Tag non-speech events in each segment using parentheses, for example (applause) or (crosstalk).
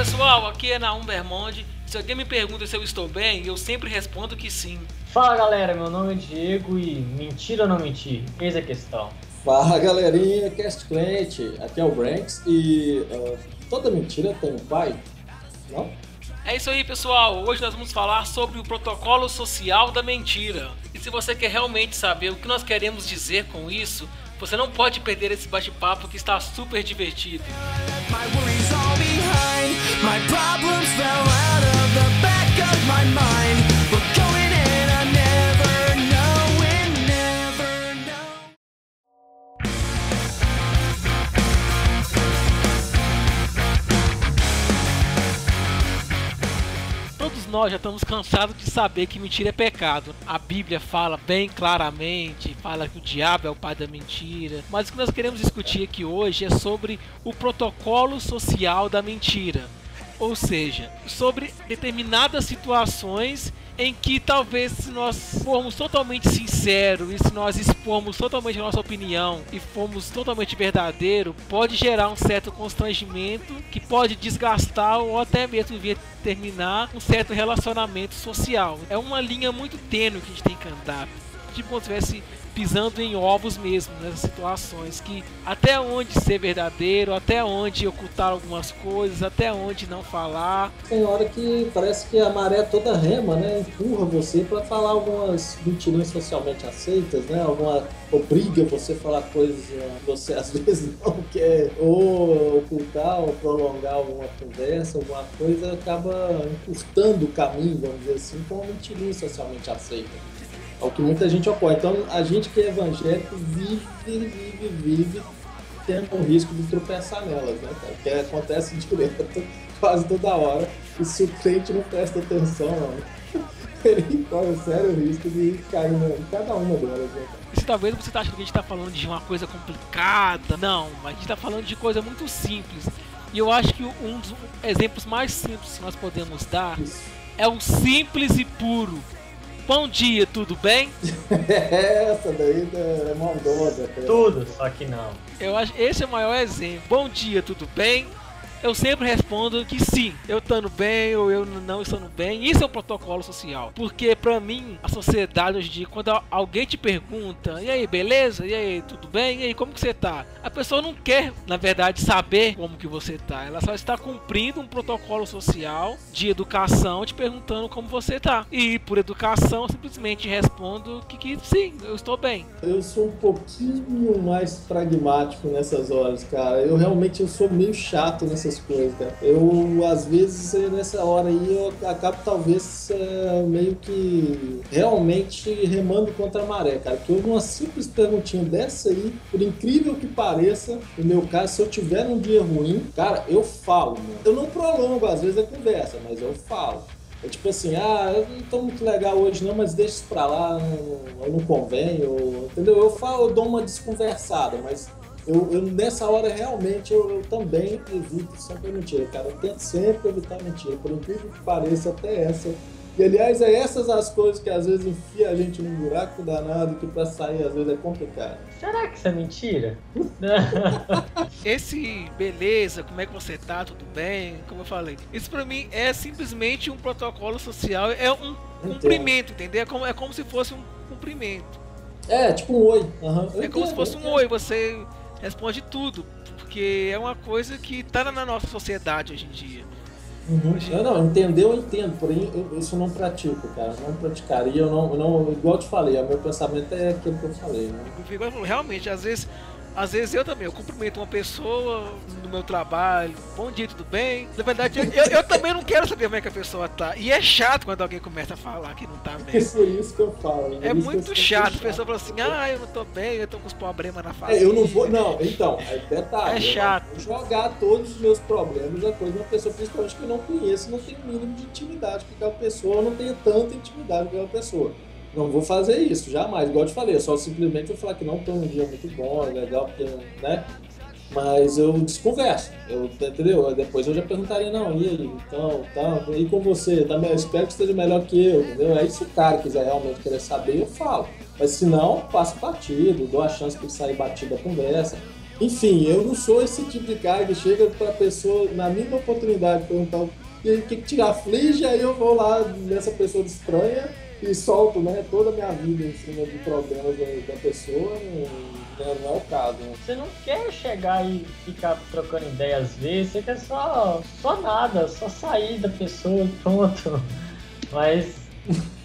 pessoal, aqui é Naum Bermonde. Se alguém me pergunta se eu estou bem, eu sempre respondo que sim. Fala galera, meu nome é Diego e mentir ou não mentir? Eis a questão. Fala galerinha, Cast Cliente, aqui é o Branks e uh, toda mentira tem um pai, não? É isso aí, pessoal. Hoje nós vamos falar sobre o protocolo social da mentira. E se você quer realmente saber o que nós queremos dizer com isso, você não pode perder esse bate-papo que está super divertido. Todos nós já estamos cansados de saber que mentira é pecado. A Bíblia fala bem claramente, fala que o diabo é o pai da mentira. Mas o que nós queremos discutir aqui hoje é sobre o protocolo social da mentira. Ou seja, sobre determinadas situações em que talvez se nós formos totalmente sinceros e se nós expormos totalmente a nossa opinião e formos totalmente verdadeiro, pode gerar um certo constrangimento que pode desgastar ou até mesmo vir terminar um certo relacionamento social. É uma linha muito tênue que a gente tem que andar. Tipo se estivesse pisando em ovos mesmo nessas situações que até onde ser verdadeiro, até onde ocultar algumas coisas, até onde não falar. Tem hora que parece que a maré toda rema, né? Empurra você para falar algumas mentirões socialmente aceitas, né? Alguma obriga você a falar coisas que você (laughs) às vezes não quer ou ocultar ou prolongar alguma conversa, alguma coisa acaba encurtando o caminho, vamos dizer assim, com uma mentirinha socialmente aceita. É o que muita gente ocorre. Então, a gente que é evangélico vive, vive, vive tendo o risco de tropeçar nelas, né, cara? Que acontece direto, (laughs) quase toda hora. E se o crente não presta atenção, mano, (laughs) ele corre sério risco de cair em cada uma delas, né, cara? Se talvez você tá achando que a gente tá falando de uma coisa complicada, não, a gente tá falando de coisa muito simples. E eu acho que um dos exemplos mais simples que nós podemos dar Isso. é o simples e puro. Bom dia, tudo bem? (laughs) Essa daí é maldosa, cara. Tudo, só que não. Eu acho esse é o maior exemplo. Bom dia, tudo bem? Eu sempre respondo que sim, eu estando bem ou eu não estando bem. Isso é o protocolo social. Porque pra mim, a sociedade hoje em dia, quando alguém te pergunta, e aí, beleza? E aí, tudo bem? E aí, como que você tá? A pessoa não quer, na verdade, saber como que você tá. Ela só está cumprindo um protocolo social de educação te perguntando como você tá. E por educação, eu simplesmente respondo que, que sim, eu estou bem. Eu sou um pouquinho mais pragmático nessas horas, cara. Eu realmente eu sou meio chato nessas coisas, cara. Eu, às vezes, eh, nessa hora aí, eu acabo talvez eh, meio que realmente remando contra a maré, cara. Porque eu, numa simples perguntinha dessa aí, por incrível que pareça, no meu caso, se eu tiver um dia ruim, cara, eu falo, mano. Eu não prolongo, às vezes, a conversa, mas eu falo. É tipo assim, ah, eu não tô muito legal hoje não, mas deixa isso pra lá, não, eu não convém, ou, entendeu? Eu falo, eu dou uma desconversada, mas eu, eu, nessa hora realmente eu, eu também evito sempre a mentira, cara. Eu tento sempre evitar a mentira, por incrível que pareça, até essa. E aliás, é essas as coisas que às vezes enfia a gente num buraco danado que pra sair às vezes é complicado. Será que isso é mentira? (laughs) Esse beleza, como é que você tá, tudo bem? Como eu falei, isso pra mim é simplesmente um protocolo social, é um cumprimento, entendeu? É como, é como se fosse um cumprimento. É, tipo um oi. Uhum. É como se fosse um oi, você responde tudo, porque é uma coisa que tá na nossa sociedade hoje em dia. Uhum. Eu não, entender eu entendo, porém eu, isso eu não pratico, cara. Eu não praticaria, eu não, eu não, igual eu te falei, o meu pensamento é aquilo que eu falei, né? Realmente, às vezes às vezes eu também, eu cumprimento uma pessoa no meu trabalho, bom dia, tudo bem? Na verdade, eu, eu, eu, também não quero saber como é que a pessoa tá. E é chato quando alguém começa a falar que não tá bem. Isso é isso que eu falo. É muito chato. A pessoa fala assim, ah, eu não tô bem, eu tô com os problemas na família. É, eu não vou, não, então, é detalhe. É chato. Eu vou jogar todos os meus problemas a coisa de uma pessoa, principalmente que eu não conheço, não tem o mínimo de intimidade com aquela pessoa, não tenho tanta intimidade com aquela pessoa. Não vou fazer isso, jamais. Igual eu te falei, só simplesmente vou falar que não tô num dia muito bom, é legal, porque, né? Mas eu desconverso, eu, entendeu? Depois eu já perguntaria, não, e aí, então, tá, e com você? Tá, espero que esteja melhor que eu, entendeu? Aí se o cara quiser realmente querer saber, eu falo. Mas se não, passo batido, dou a chance para sair batido da conversa. Enfim, eu não sou esse tipo de cara que chega pra pessoa, na mínima oportunidade, perguntar o que, que te aflige, aí eu vou lá nessa pessoa estranha e solto né, toda a minha vida em cima de problemas da, da pessoa. Não, não, é o caso. Né? Você não quer chegar e ficar trocando ideia às vezes, você quer só, só nada, só sair da pessoa e pronto. Mas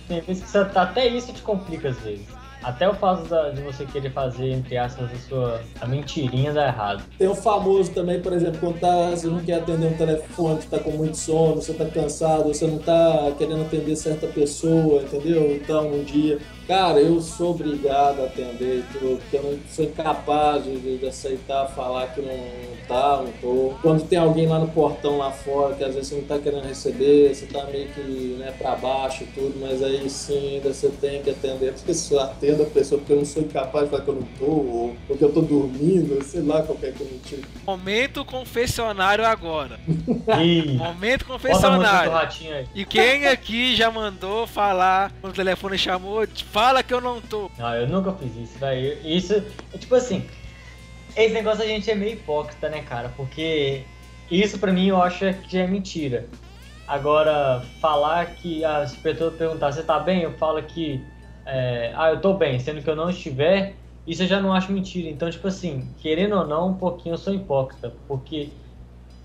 tem vezes que você, até isso te complica às vezes. Até o fato de você querer fazer, entre aspas, a sua a mentirinha dá errado. Tem o famoso também, por exemplo, quando tá, você não quer atender um telefone, você tá com muito sono, você tá cansado, você não tá querendo atender certa pessoa, entendeu? Então, um dia Cara, eu sou obrigado a atender tudo, porque eu não sou incapaz de, de, aceitar falar que não tá, não tô. Quando tem alguém lá no portão lá fora, que às vezes você não tá querendo receber, você tá meio que né, pra baixo e tudo, mas aí sim ainda você tem que atender a pessoa, atenda a pessoa, porque eu não sou incapaz de falar que eu não tô, ou porque eu tô dormindo, sei lá qualquer coisa mentira. Momento confessionário agora. (laughs) Momento confessionário. E quem aqui já mandou falar quando o telefone chamou? Fala que eu não tô. Não, eu nunca fiz isso, velho. Isso, é tipo assim, esse negócio a gente é meio hipócrita, né, cara? Porque isso pra mim eu acho que já é mentira. Agora, falar que ah, se a pessoa perguntar, você tá bem? Eu falo que, é, ah, eu tô bem, sendo que eu não estiver, isso eu já não acho mentira. Então, tipo assim, querendo ou não, um pouquinho eu sou hipócrita. Porque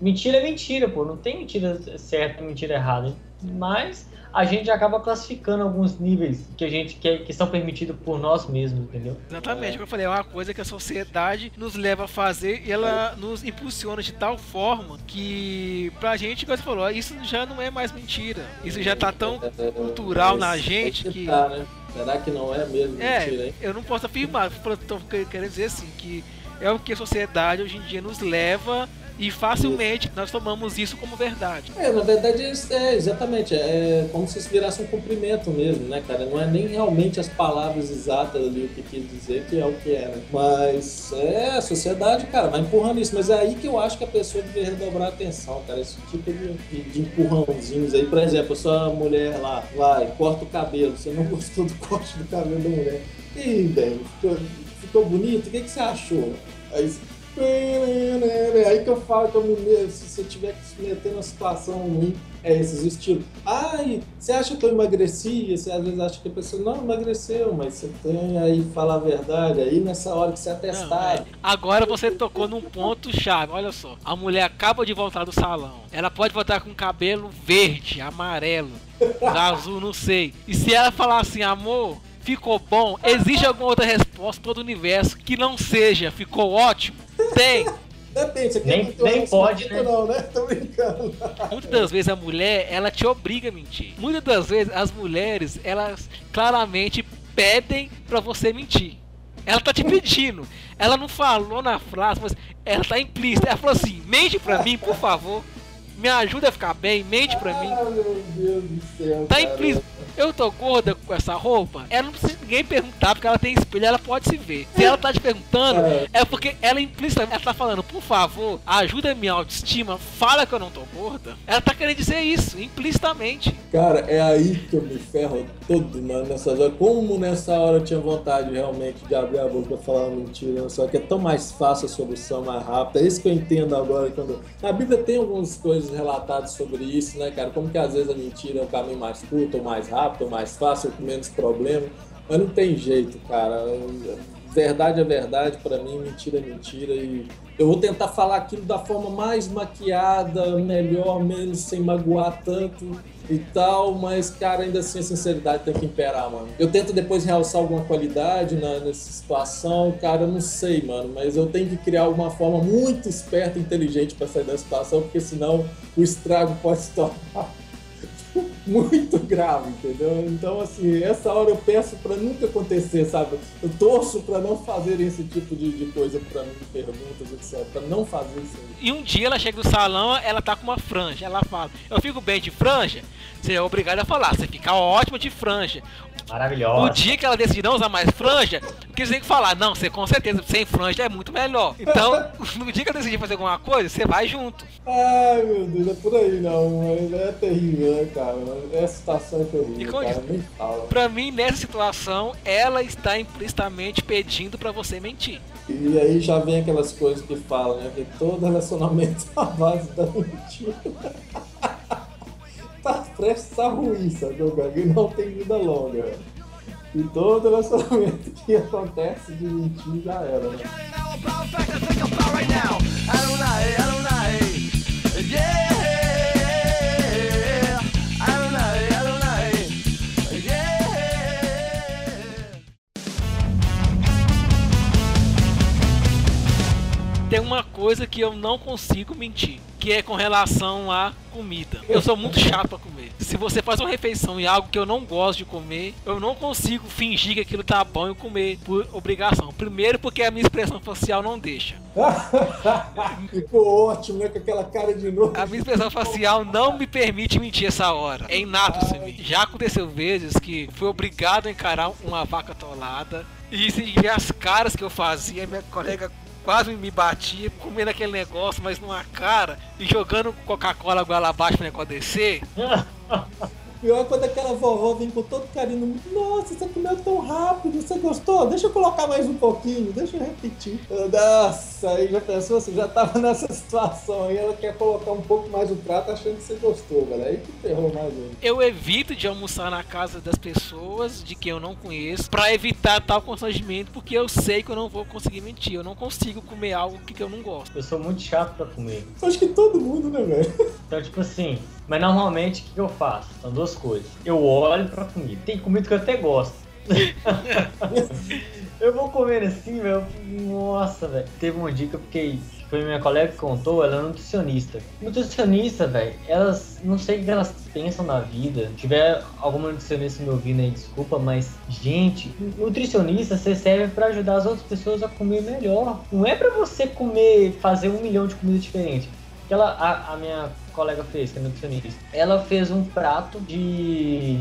mentira é mentira, pô. Não tem mentira certa e mentira errada. Mas a gente acaba classificando alguns níveis que a gente quer que são permitidos por nós mesmos, entendeu? Exatamente, é. como eu falei, é uma coisa que a sociedade nos leva a fazer e ela nos impulsiona de tal forma que pra gente, como você falou, isso já não é mais mentira. Isso já tá tão cultural na gente que. Tá, né? Será que não é mesmo é, mentira, hein? Eu não posso afirmar, estou querendo dizer assim, que é o que a sociedade hoje em dia nos leva e facilmente nós tomamos isso como verdade. É, na verdade é exatamente, é como se isso virasse um cumprimento mesmo, né, cara? Não é nem realmente as palavras exatas ali o que quis dizer que é o que é, né? Mas é, a sociedade, cara, vai empurrando isso. Mas é aí que eu acho que a pessoa deveria redobrar a atenção, cara. Esse tipo de, de, de empurrãozinhos aí. Por exemplo, sua mulher lá, vai, corta o cabelo, você não (laughs) gostou do corte do cabelo da mulher. E bem, ficou, ficou bonito? O que, que você achou? Aí Aí que eu falo que eu me se você tiver que se meter numa situação ruim, é esses estilos. Ai, você acha que eu emagreci? Você às vezes acha que a pessoa não emagreceu, mas você tem aí falar a verdade. Aí nessa hora que você é testado. É. Agora você tocou num ponto chave. Olha só, a mulher acaba de voltar do salão. Ela pode voltar com cabelo verde, amarelo, (laughs) azul, não sei. E se ela falar assim, amor, ficou bom, existe alguma outra resposta todo o universo que não seja ficou ótimo? Tem. Depende, você nem, nem pode, né? Não, né? Tô brincando. Muitas das vezes a mulher, ela te obriga a mentir. Muitas das vezes as mulheres, elas claramente pedem para você mentir. Ela tá te pedindo. Ela não falou na frase, mas ela tá implícita. Ela falou assim: mente pra mim, por favor. Me ajuda a ficar bem, mente pra mim. Ah, meu Deus do céu. Tá implícito eu tô gorda com essa roupa, ela não precisa ninguém perguntar, porque ela tem espelho, ela pode se ver. Se ela tá te perguntando, é, é porque ela implicitamente, ela tá falando, por favor, ajuda a minha autoestima, fala que eu não tô gorda. Ela tá querendo dizer isso, implicitamente. Cara, é aí que eu me ferro todo, mano, nessas horas. Como nessa hora eu tinha vontade realmente de abrir a boca pra falar uma mentira, só que é tão mais fácil a solução, mais rápida. É isso que eu entendo agora quando. A Bíblia tem algumas coisas relatadas sobre isso, né, cara? Como que às vezes a mentira é o caminho mais curto ou mais rápido rápido, mais fácil, com menos problema. Mas não tem jeito, cara. Verdade é verdade para mim, mentira é mentira. E eu vou tentar falar aquilo da forma mais maquiada, melhor, menos sem magoar tanto e tal, mas, cara, ainda assim a sinceridade tem que imperar, mano. Eu tento depois realçar alguma qualidade na, nessa situação, cara, eu não sei, mano, mas eu tenho que criar uma forma muito esperta e inteligente para sair da situação, porque senão o estrago pode se tornar (laughs) muito grave, entendeu? Então, assim, essa hora eu peço para nunca acontecer, sabe? Eu torço para não fazer esse tipo de, de coisa para mim, perguntas, etc. Para não fazer isso. E um dia ela chega no salão, ela tá com uma franja. Ela fala: Eu fico bem de franja? Você é obrigado a falar, você fica ótima de franja. Maravilhosa. O dia que ela decidir não usar mais franja, que você tem que falar, não, você com certeza, sem franja é muito melhor. Então, (laughs) no dia que ela decidir fazer alguma coisa, você vai junto. Ai, meu Deus, é por aí não, mas é terrível, né, cara? Essa situação é E terrível, como cara, nem fala. Pra mim, nessa situação, ela está implicitamente pedindo pra você mentir. E aí já vem aquelas coisas que falam, né? Que todo relacionamento (laughs) é a base da mentira. (laughs) tá prestes a ruim, sabe? Que não tem vida longa. E todo relacionamento que acontece de mentir já era, né? Tem uma coisa que eu não consigo mentir, que é com relação à comida. Eu sou muito chato pra comer. Se você faz uma refeição e algo que eu não gosto de comer, eu não consigo fingir que aquilo tá bom e comer por obrigação. Primeiro porque a minha expressão facial não deixa. (laughs) Ficou ótimo, né? Com aquela cara de novo. A minha expressão facial não me permite mentir essa hora. É inato isso em mim. Já aconteceu vezes que fui obrigado a encarar uma vaca atolada. E se ver as caras que eu fazia, minha colega quase me batia, comendo aquele negócio, mas numa cara, e jogando Coca-Cola goela abaixo pra negócio descer. (laughs) Pior é quando aquela vovó vem com todo carinho. Nossa, você comeu tão rápido, você gostou? Deixa eu colocar mais um pouquinho, deixa eu repetir. Nossa, aí já pensou, você já tava nessa (laughs) situação aí, ela quer colocar um pouco mais o prato achando que você gostou, velho. Aí que ferrou mais ainda. Eu evito de almoçar na casa das pessoas de quem eu não conheço, pra evitar tal constrangimento, porque eu sei que eu não vou conseguir mentir. Eu não consigo comer algo que eu não gosto. Eu sou muito chato pra comer. Acho que todo mundo, né, velho? Então, tipo assim, mas normalmente o que, eu faço? São duas coisas. Eu olho pra comida. Tem comida que eu até gosto. (laughs) eu vou comer assim, velho. Nossa, velho. Teve um dia que eu fiquei. Foi minha colega que contou, ela é nutricionista. Nutricionista, velho, elas não sei o que elas pensam na vida. Se tiver alguma nutricionista me ouvindo aí, desculpa, mas, gente, nutricionista você serve pra ajudar as outras pessoas a comer melhor. Não é pra você comer, fazer um milhão de comidas diferentes que ela, a, a minha colega fez, que é nutricionista, ela fez um prato de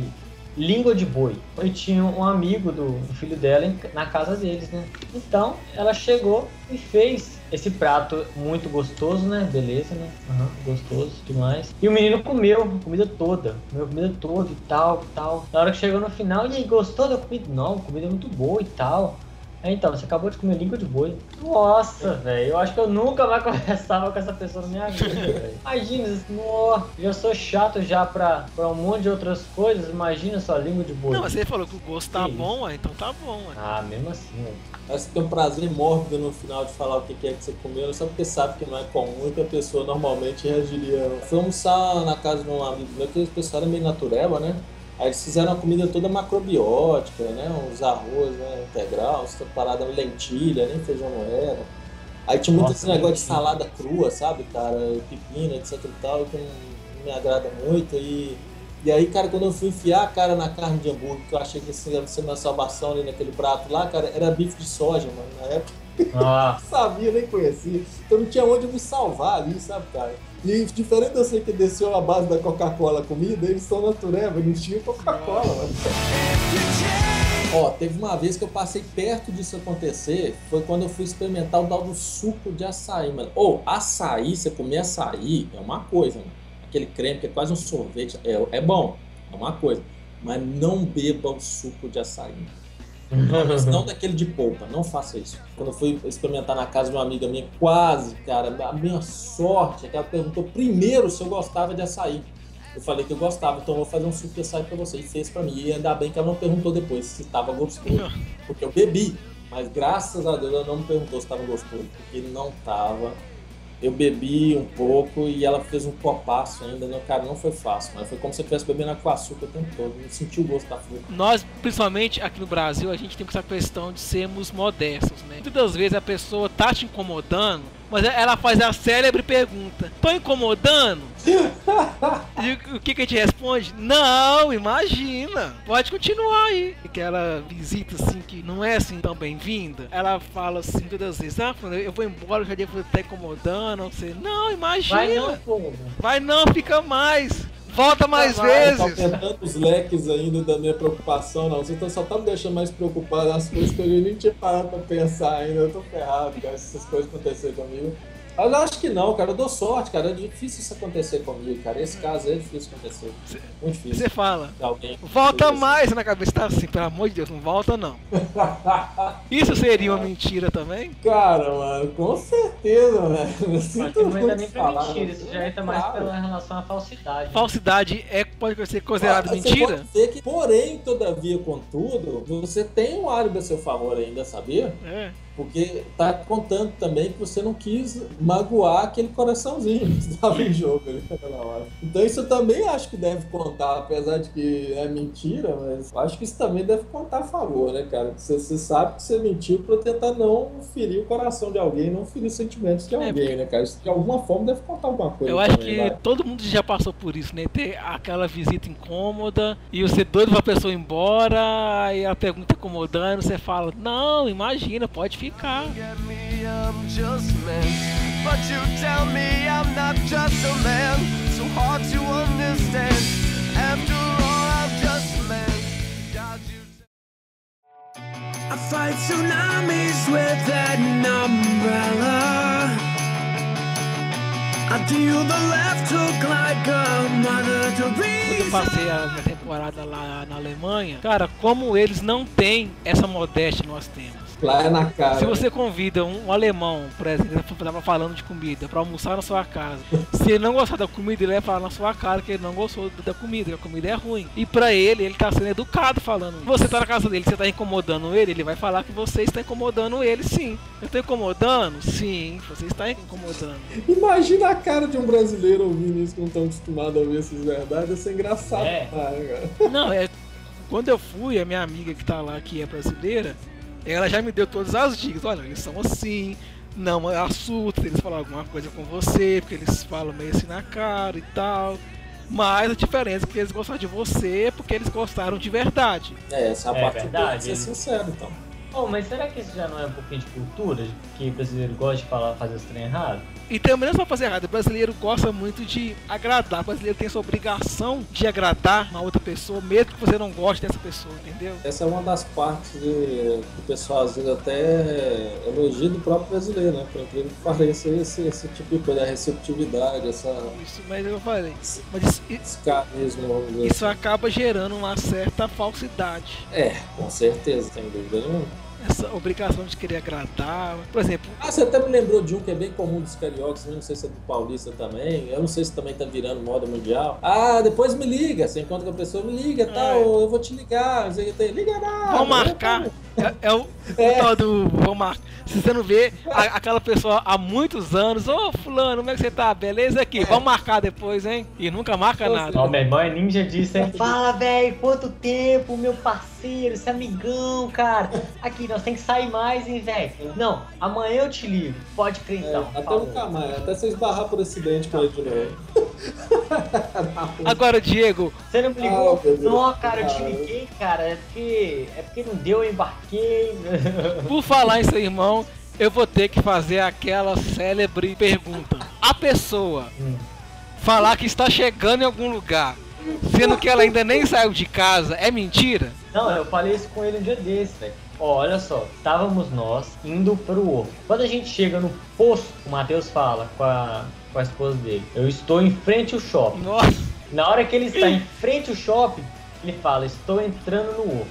língua de boi. E tinha um amigo do, filho dela na casa deles, né? Então, ela chegou e fez esse prato muito gostoso, né? Beleza, né? Aham, gostoso demais. E o menino comeu a comida toda. Comeu a comida toda e tal, tal. Na hora que chegou no final, e aí, gostou da comida? Não, comida é muito boa e tal. Aí, então, você acabou de comer língua de boi. Nossa, velho, eu acho que eu nunca mais (laughs) conversava com essa pessoa na minha vida, velho. Imagina, nó, já sou chato já pra, pra um monte de outras coisas, imagina só língua de boi. Não, mas você falou que o gosto tá Que bom, então tá bom, ué. Ah, mesmo assim, velho. Parece que tem um prazer mórbido no final de falar o que que é que você comeu, só porque sabe que não é comum e que a pessoa normalmente reagiria. Fui almoçar na casa de um amigo meu, que o pessoal era meio natureba, né? Aí eles fizeram a comida toda macrobiótica, né? Uns arroz né? integral, essa parada lentilha, nem feijão não era. Aí tinha muito Nossa, esse negócio de salada crua, sabe, cara? Pepino, etc e tal, que não, me agrada muito. E, e aí, cara, quando eu fui enfiar a cara na carne de hambúrguer, que eu achei que ia ser minha salvação ali naquele prato lá, cara, era bife de soja, mano. Na época Não (laughs) sabia, nem conhecia. Então não tinha onde me salvar ali, sabe, cara? E diferente de eu sei que desceu a base da Coca-Cola comida, eles são natureba, não tinha Coca-Cola, mano. Ó, teve uma vez que eu passei perto disso acontecer, foi quando eu fui experimentar o tal do suco de açaí, mano. Ou, açaí, você comer açaí é uma coisa, mano. Aquele creme que é quase um sorvete, é, é bom, é uma coisa. Mas não beba o suco de açaí. Não, mas (laughs) não daquele de polpa, não faça isso. Quando eu fui experimentar na casa de uma amiga minha, quase, cara, a minha sorte é que ela perguntou primeiro se eu gostava de açaí. Eu falei que eu gostava, então eu vou fazer um suco de açaí pra você. E fez pra mim. E ainda bem que ela não perguntou depois se tava gostoso. (laughs) Porque eu bebi. Mas graças a Deus ela não me perguntou se tava gostoso. Porque não tava. Eu bebi um pouco e ela fez um copaço ainda. Não, cara, não foi fácil. Mas foi como se eu estivesse bebendo com açúcar o tempo todo. Não senti o gosto da fruta. Nós, principalmente aqui no Brasil, a gente tem essa questão de sermos modestos, né? Muitas das vezes a pessoa tá te incomodando, mas ela faz a célebre pergunta: Tô incomodando? (laughs) e o que, que a gente responde? Não, imagina, pode continuar aí. Aquela visita assim que não é assim tão bem-vinda, ela fala assim todas as vezes: Ah, eu vou embora, eu já devo estar incomodando. Você, não, imagina. vai não. Vai não, fica mais. Volta mais Tá vezes! aumentando os leques ainda da minha preocupação, não. Você tá- só tá me deixando mais preocupado nas coisas que eu nem tinha parado pra pensar ainda. Eu tô ferrado, cara, se essas coisas acontecerem comigo. Mas eu acho que não, cara. Eu dou sorte, cara. É difícil isso acontecer comigo, cara. Esse caso aí é difícil acontecer. Muito difícil. Você fala. Alguém. Volta mais na cabeça, tá assim, pelo amor de Deus, não volta não. (laughs) Isso seria uma mentira também? Cara, mano, com certeza, velho. Eu Mas sinto não entra muito nem pra falar, mentira, isso já entra mais Claro. pela relação à falsidade. Falsidade é, pode ser considerado Você mentira? pode dizer que, porém, todavia, contudo, você tem um álibi a seu favor ainda, sabia? É. Porque tá contando também que você não quis magoar aquele coraçãozinho que estava em jogo ali naquela hora. Então isso eu também acho que deve contar, apesar de que é mentira, mas eu acho que isso também deve contar a favor, né, cara? Você, você sabe que você mentiu pra tentar não ferir o coração de alguém, não ferir os sentimentos de É, alguém, né, cara? Isso de alguma forma deve contar alguma coisa. Eu acho também, que vai. todo mundo já passou por isso, né? Ter aquela visita incômoda e você doido pra pessoa ir embora e a pergunta incomodando, você fala, não, imagina, pode ficar. But you tell me I'm not just a man. So hard to understand. After all, I'm just a man. God, you. I fight tsunamis with an umbrella. I deal the left hook like a mother Quando eu Teresa. passei a minha temporada lá na Alemanha, cara, como eles não têm essa modéstia que nós temos. Lá é na cara. Se você convida um, alemão, por exemplo, que tava falando de comida, pra almoçar na sua casa, se ele não gostar da comida, ele vai falar na sua cara que ele não gostou da comida, que a comida é ruim. E pra ele, ele tá sendo educado falando. Se você tá na casa dele, você tá incomodando ele, ele vai falar que você está incomodando ele, sim. Eu tô incomodando? Sim, você está incomodando. Imagina a cara de um brasileiro ouvindo isso que não estão acostumados a ouvir essas verdades. Isso é engraçado. É. demais, cara. Não, é. Quando eu fui, a minha amiga que tá lá, que é brasileira, ela já me deu todas as dicas. Olha, eles são assim, não assusta se eles falar alguma coisa com você, porque eles falam meio assim na cara e tal. Mas a diferença é que eles gostam de você porque eles gostaram de verdade. É, essa é a É parte verdade, de ser sincero, então. Oh, mas será que isso já não é um pouquinho de cultura? Que o brasileiro gosta de falar, fazer os trem errado? E também não é só fazer errado, o brasileiro gosta muito de agradar. O brasileiro tem essa obrigação de agradar uma outra pessoa, mesmo que você não goste dessa pessoa, entendeu? Essa é uma das partes de, que o pessoal às vezes até elogia do próprio brasileiro, né? Por incrível que pareça, esse, esse tipo de coisa, a receptividade, essa, Isso, mas eu falei. Mas isso, esse carisma, isso acaba gerando uma certa falsidade. É, com certeza, sem dúvida nenhuma. Essa obrigação de querer agradar. Por exemplo, Ah, você até me lembrou de um que é bem comum dos cariocas, não sei se é do paulista também. Eu não sei se também tá virando moda mundial. Ah, depois me liga. Você encontra com a pessoa, me liga, tal, eu vou te ligar. Liga nada. vão marcar. É, é o, É. tal do marcar. Se você não vê a- aquela pessoa há muitos anos, ô fulano, como é que você tá? Beleza aqui, vamos marcar depois, hein? E nunca marca nada. Ó, meu irmão é ninja disso, hein? Fala, velho, quanto tempo, meu parceiro, esse amigão, cara. Aqui, nós tem que sair mais, hein, velho? Não, amanhã eu te ligo. Pode crer É, então. até falou. nunca mais, até você esbarrar por acidente com ele de novo. Agora, Diego, Você não me Ah, ligou? Deus. não, cara, eu te Ah, liguei, cara. É porque, é porque não deu, eu embarquei. (laughs) por falar em seu irmão, eu vou ter que fazer aquela célebre pergunta. A pessoa Hum. falar que está chegando em algum lugar, sendo que ela ainda nem saiu de casa, é mentira? Não, eu falei isso com ele um dia desse, velho. Ó, olha só, estávamos nós indo pro ovo. Quando a gente chega no posto, o Matheus fala com a, com a esposa dele: Eu estou em frente ao shopping. Nossa, Na hora que ele está em frente ao shopping, ele fala: Estou entrando no ovo.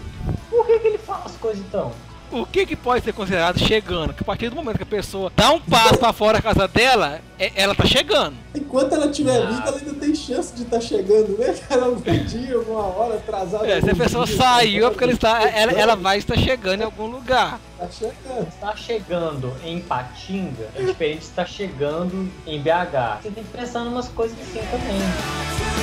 Por que, que ele fala as coisas então? O que, que pode ser considerado chegando? Que a partir do momento que a pessoa dá um passo pra fora da casa dela, é- ela tá chegando. Enquanto ela estiver Ah. viva, ela ainda tem chance de estar chegando, né? (laughs) Cara, algum dia, alguma hora, atrasada. É, se a pessoa dia, saiu é porque ela, está, ela, ela vai. vai estar chegando em algum lugar. Tá chegando. Está chegando em Patinga é diferente de estar chegando em BH. Você tem que pensar em umas coisas assim também.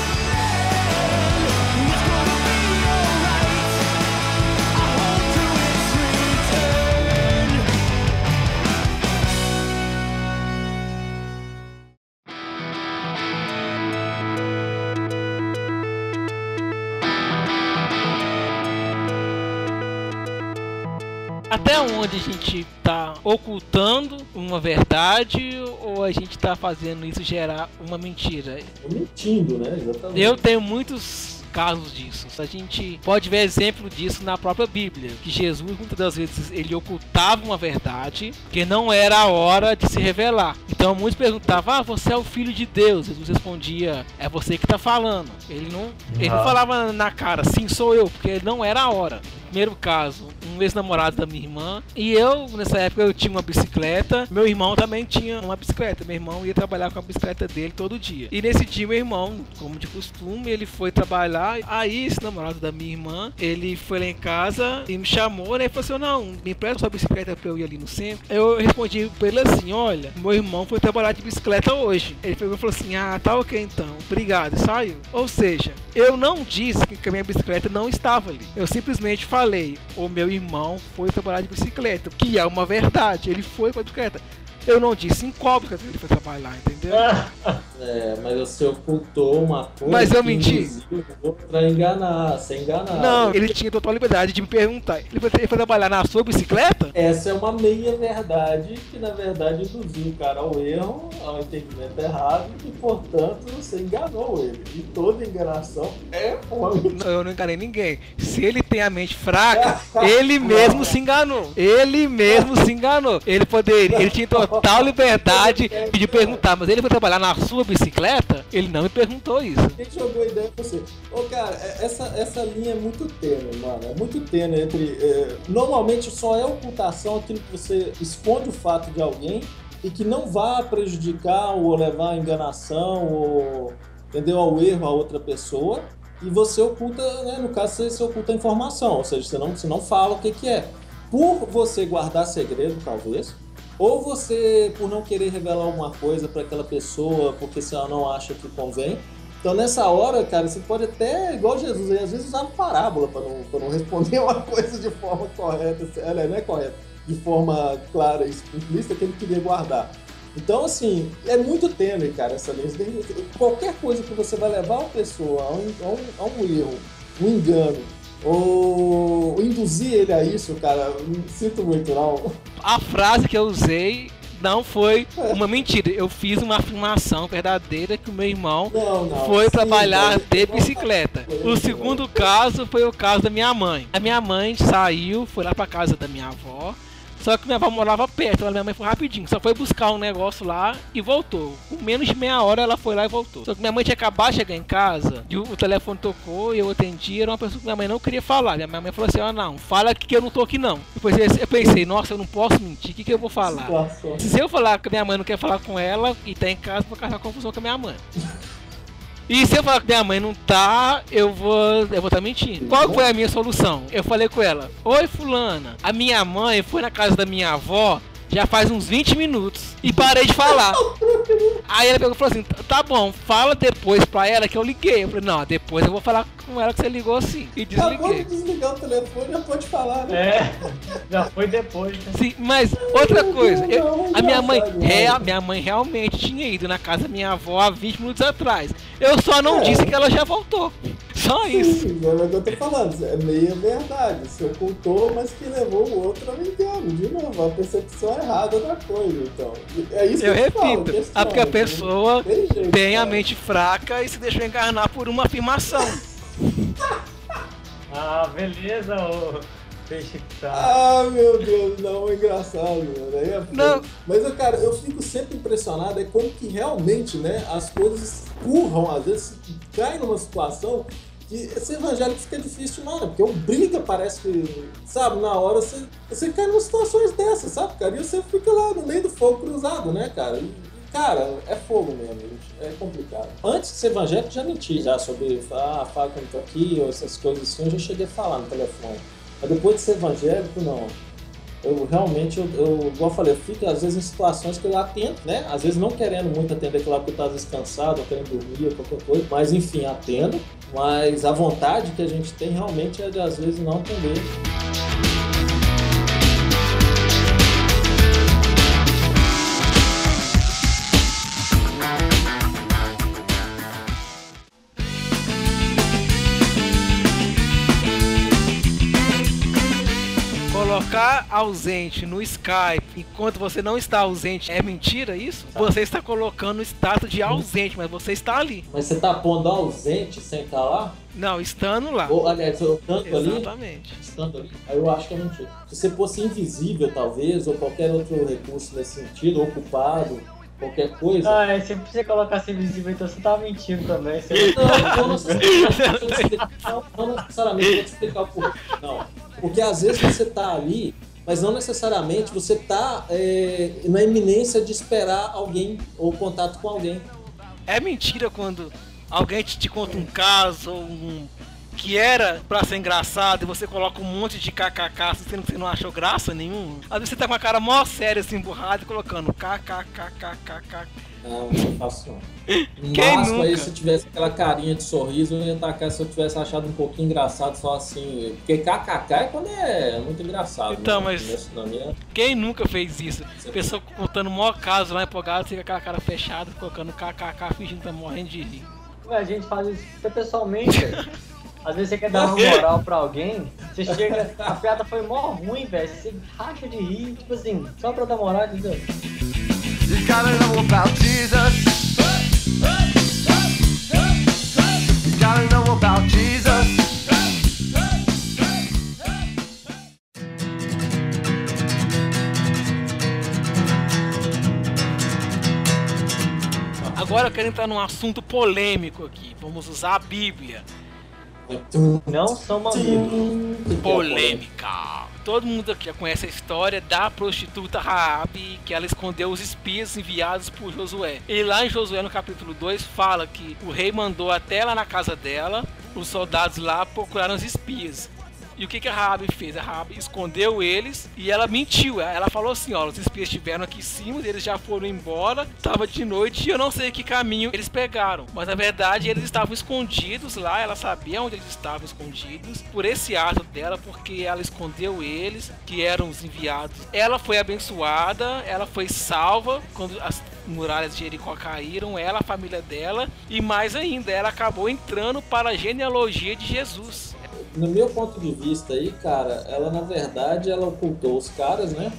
Até onde a gente tá ocultando uma verdade ou a gente tá fazendo isso gerar uma mentira? Mentindo, né? Exatamente. Eu tenho muitos casos disso. A gente pode ver exemplo disso na própria Bíblia, que Jesus muitas das vezes ele ocultava uma verdade que não era a hora de se revelar. Então muitos perguntavam: "Ah, você é o filho de Deus?" Jesus respondia: "É você que está falando." Ele não, ele não falava na cara: "Sim, sou eu", porque não era a hora. Primeiro caso, um ex-namorado da minha irmã. E eu, nessa época, eu tinha uma bicicleta. Meu irmão também tinha uma bicicleta. Meu irmão ia trabalhar com a bicicleta dele todo dia. E nesse dia, meu irmão, como de costume, ele foi trabalhar. Aí, esse namorado da minha irmã, ele foi lá em casa e me chamou, né? E falou assim: Não, me empresta sua bicicleta pra eu ir ali no centro. Eu respondi pra ele assim: Olha, meu irmão foi trabalhar de bicicleta hoje. Ele pegou e falou assim: Ah, tá ok então. Obrigado. E saiu. Ou seja, eu não disse que a minha bicicleta não estava ali. Eu simplesmente falei: O meu irmão foi trabalhar de bicicleta, que é uma verdade. Ele foi com a bicicleta. Eu não disse em qual bicicleta ele foi trabalhar, entendeu? (laughs) É, mas você ocultou uma coisa. Mas eu menti. Pra enganar, ser enganado. Não, ele tinha total liberdade de me perguntar. Ele foi, ele foi trabalhar na sua bicicleta? Essa é uma meia verdade que na verdade induziu o cara ao erro, ao entendimento errado e portanto você enganou ele. E toda enganação é uma. Não, eu não enganei ninguém. Se ele tem a mente fraca, (laughs) ele mesmo se enganou. Ele mesmo se enganou. Ele poderia, ele tinha total (laughs) liberdade de perguntar, mas ele foi trabalhar na sua bicicleta? Ele não me perguntou isso. Quem jogou a ideia pra você? Ô cara, é- essa, essa linha é muito tênue, mano. É muito tênue entre. é, normalmente só é ocultação aquilo que você esconde o fato de alguém e que não vá prejudicar ou levar à enganação ou entendeu? ao erro a outra pessoa. E você oculta, né? No caso, você, você oculta a informação, ou seja, você não, você não fala o que, que é. Por você guardar segredo, talvez, ou você, por não querer revelar alguma coisa para aquela pessoa, porque se ela não acha que convém. Então, nessa hora, cara, você pode até, igual Jesus, às vezes usar parábola para não, não (laughs) responder uma coisa de forma correta. Ela não é correta, de forma clara e explícita que ele queria guardar. Então, assim, é muito tênue, cara, essa linha. Qualquer coisa que você vai levar a pessoa a um, a um, a um erro, um engano, ou induzir ele a isso, cara, sinto muito, não. A frase que eu usei não foi uma mentira. Eu fiz uma afirmação verdadeira que o meu irmão Não, não. foi Sim, trabalhar de bicicleta. O segundo caso foi o caso da minha mãe. A minha mãe saiu, foi lá pra casa da minha avó. Só que minha avó morava perto, a minha mãe foi rapidinho, só foi buscar um negócio lá e voltou. Com menos de meia hora ela foi lá e voltou. Só que minha mãe tinha acabado de chegar em casa, e o telefone tocou e eu atendi, era uma pessoa que minha mãe não queria falar. Minha mãe falou assim: ó, não, fala aqui que eu não tô aqui não. Depois eu pensei, nossa, eu não posso mentir, o que, que eu vou falar? Se eu falar que minha mãe não quer falar com ela e tá em casa, vou causar confusão com a minha mãe. E se eu falar que minha mãe não tá, eu vou eu vou estar mentindo. Qual foi a minha solução? Eu falei com ela: Oi, Fulana, a minha mãe foi na casa da minha avó já faz uns 20 minutos e parei de falar. (laughs) Aí ela pegou e falou assim: Tá bom, fala depois pra ela que eu liguei. Eu falei: Não, depois eu vou falar com ela que você ligou assim. E Acabou de desliguei. desligar o telefone, já pode falar, né? É, (laughs) já foi depois. né? Sim, mas outra coisa, eu- Não, a minha mãe, né? minha mãe realmente tinha ido na casa da minha avó há 20 minutos atrás. Eu só não É. disse que ela já voltou. Só isso. Sim, é o que eu tô falando, é meia verdade. Você ocultou, mas que levou o outro ao engano. De novo, a percepção errada da coisa, então. É isso que Eu eu te falo, repito, questiona, ah, porque a né? pessoa Tem jeito, tem a mente fraca e se deixou enganar por uma afirmação. (laughs) Ah, beleza, ô peixe que tá. Ah, meu Deus, não, é engraçado, mano. Aí é. Não. Mas, eu, cara, eu fico sempre impressionado é como que realmente, né, as coisas curram, às vezes cai numa situação que esse evangélico fica difícil, mano, porque obriga, parece que, sabe, na hora você, você cai numa situações dessas, sabe, cara? E você fica lá no meio do fogo cruzado, né, cara? E, cara, é fogo mesmo. É complicado. Antes de ser evangélico, já menti já sobre, ah, fala que eu não tô aqui, ou essas coisas assim, eu já cheguei a falar no telefone. Mas depois de ser evangélico, não. Eu realmente, eu, eu, igual eu falei, eu fico às vezes em situações que eu atendo, né? Às vezes não querendo muito atender aquilo lá porque eu tô às vezes cansado, ou querendo dormir, ou qualquer coisa. Mas enfim, atendo. Mas a vontade que a gente tem realmente é de às vezes não atender. Ausente no Skype enquanto você não está ausente, é mentira isso? Você está colocando o status de ausente, mas você está ali. Mas você tá pondo ausente sem estar lá? Não, estando lá. Ou, aliás, eu tanto ali? Exatamente. Estando ali? Aí eu acho que é mentira. Se você fosse invisível, talvez, ou qualquer outro recurso nesse sentido, ocupado, qualquer coisa. Ah, é, se você colocasse invisível, então você tava mentindo também. Você... Não, não necessariamente. Vou te explicar- Não, não necessariamente, vou te explicar o porquê. Não. Porque às vezes você tá ali, mas não necessariamente você tá é, na iminência de esperar alguém ou contato com alguém. É mentira quando alguém te, te conta um caso ou um que era pra ser engraçado e você coloca um monte de kkk sendo que você não achou graça nenhuma. Às vezes você tá com a cara mó séria assim, emburrada e colocando kkkkkkk. Não, não faço não. (laughs) Quem aí nunca? se tivesse aquela carinha de sorriso, eu ia tacar se eu tivesse achado um pouquinho engraçado, só assim. Porque kkk é quando é muito engraçado. Então, né? mas- minha... Quem nunca fez isso? Pessoa contando o maior caso lá empolgado, você com aquela cara fechada, colocando kkk, fingindo que tá morrendo de rir. A gente faz isso até pessoalmente. (laughs) Às vezes você quer dar uma moral pra alguém, você (laughs) chega, a piada foi mó ruim, velho. Você racha de rir, tipo assim, só pra dar moral, entendeu? You gotta know about Jesus. You gotta know about Jesus. Agora eu quero entrar num assunto polêmico aqui. Vamos usar a Bíblia. Não são mamilos. Polêmica. Todo mundo aqui já conhece a história da prostituta Raabe, que ela escondeu os espias enviados por Josué. E lá em Josué, no capítulo 2, fala que o rei mandou até lá na casa dela, os soldados lá procuraram os espias. E o que, que a Raabe fez? A Raabe escondeu eles e ela mentiu. Ela falou assim, ó, os espias estiveram aqui em cima, eles já foram embora, tava de noite e eu não sei que caminho eles pegaram. Mas na verdade eles estavam escondidos lá, ela sabia onde eles estavam escondidos. Por esse ato dela, porque ela escondeu eles, que eram os enviados. Ela foi abençoada, ela foi salva quando as muralhas de Jericó caíram, ela, a família dela, e mais ainda, ela acabou entrando para a genealogia de Jesus. No meu ponto de vista aí, cara, ela na verdade ela ocultou os caras, né?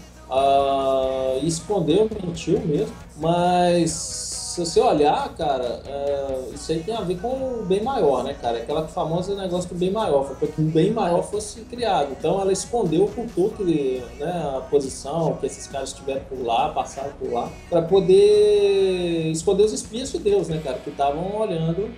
E escondeu, mentiu mesmo. Mas se você olhar, cara, é, isso aí tem a ver com o bem maior, né, cara? Aquela famosa negócio do bem maior, foi para que o bem maior fosse criado. Então ela escondeu, ocultou que, né, a posição que esses caras estiveram por lá, passaram por lá, para poder esconder os espias de Deus, né, cara? Que estavam olhando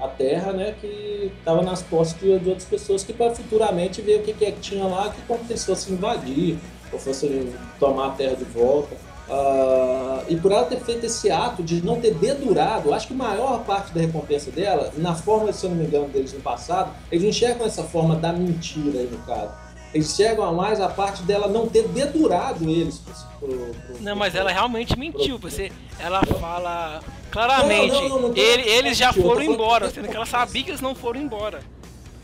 a terra, né, que estava nas posses de, de outras pessoas que para futuramente ver o que, que é que tinha lá que compensou se invadir ou fosse tomar a terra de volta. Ah, e por ela ter feito esse ato de não ter dedurado, acho que a maior parte da recompensa dela, na forma, se eu não me engano, deles no passado, eles enxergam essa forma da mentira aí no caso. Eles enxergam mais a parte dela não ter dedurado eles. Pro, pro, pro, Não, mas ela realmente mentiu. Você, ela fala claramente. Não, não, não, ele- eles já foram embora, sendo que ela sabia que eles não foram embora.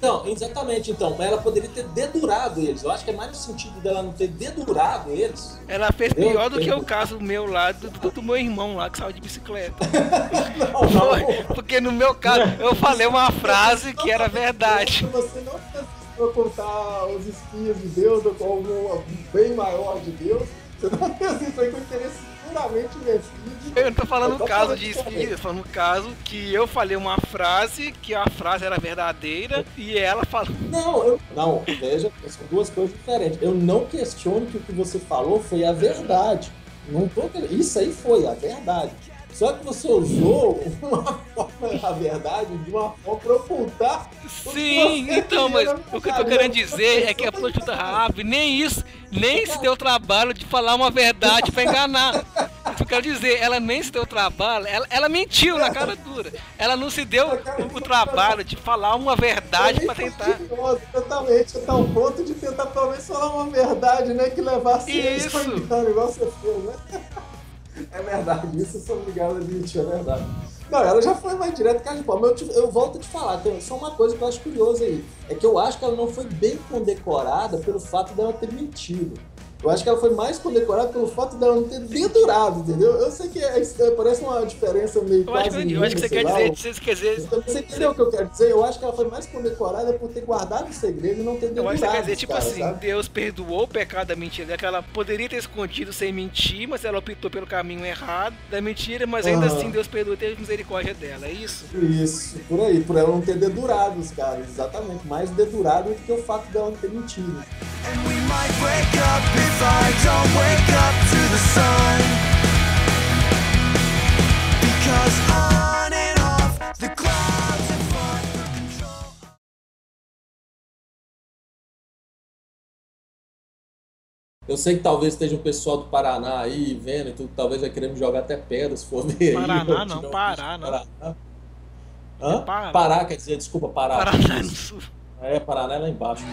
Não, exatamente, então. Mas ela poderia ter dedurado eles. Eu acho que é mais no sentido dela não ter dedurado eles. Ela fez Eu pior do que o caso meu lá, do, do- meu irmão lá que saiu de bicicleta. (laughs) Não, não. Foi, porque no meu caso eu falei uma frase que era verdade. Você não pra ocultar os espias de Deus ou como um bem maior de Deus. Você não fez isso aí com interesse puramente vencido. Eu não tô falando no caso de tô falando caso que eu falei uma frase, que a frase era verdadeira, e ela falou. Não, eu, não, veja, são duas coisas diferentes. Eu não questiono que o que você falou foi a verdade. Não tô, isso aí foi a verdade. Só que você usou uma forma, a verdade de uma forma para ocultar. Sim, então, mas o que eu tô querendo dizer é que a prostituta Raab nem isso, nem se deu o trabalho de falar uma verdade pra enganar. O que eu quero dizer, ela nem se deu o trabalho, ela, ela mentiu na cara dura. Ela não se deu o, o trabalho de falar uma verdade pra tentar. Exatamente, até o ponto de tentar pelo menos falar uma verdade, né? Que levasse Isso. engano, igual você fez, né? É verdade, isso obrigado a admitir, é verdade. Não, ela já foi mais direto que a de pau, mas eu, te- eu volto a te falar, tem só uma coisa que eu acho curiosa aí. É que eu acho que ela não foi bem condecorada pelo fato dela ter mentido. Eu acho que ela foi mais condecorada pelo fato dela não ter dedurado, entendeu? Eu sei que é, é, parece uma diferença meio Eu acho, quase que, eu acho que você quer lá, dizer, você quer dizer, Você entendeu o que eu quero dizer? Eu acho que ela foi mais condecorada por ter guardado o segredo e não ter eu dedurado. acho que você quer dizer, tipo cara, assim, sabe? Deus perdoou o pecado da mentira, que ela poderia ter escondido sem mentir, mas ela optou pelo caminho errado da mentira, mas ainda Aham. assim Deus perdoou e teve misericórdia dela, é isso? Isso, por aí, por ela não ter dedurado os caras, exatamente. Mais dedurado do que o fato dela não ter mentido. And we might wake up if I don't wake up to the sun. Because on and off, the clouds have fought for control. Eu sei que talvez esteja um pessoal do Paraná aí vendo e tudo, talvez vai querer me jogar até pedra se for ver aí. Paraná (laughs) não, Pará não. Paraná. Hã? Pará. Pará, quer dizer, desculpa, Pará. Paraná no Isso. sul. É, Paraná é lá embaixo.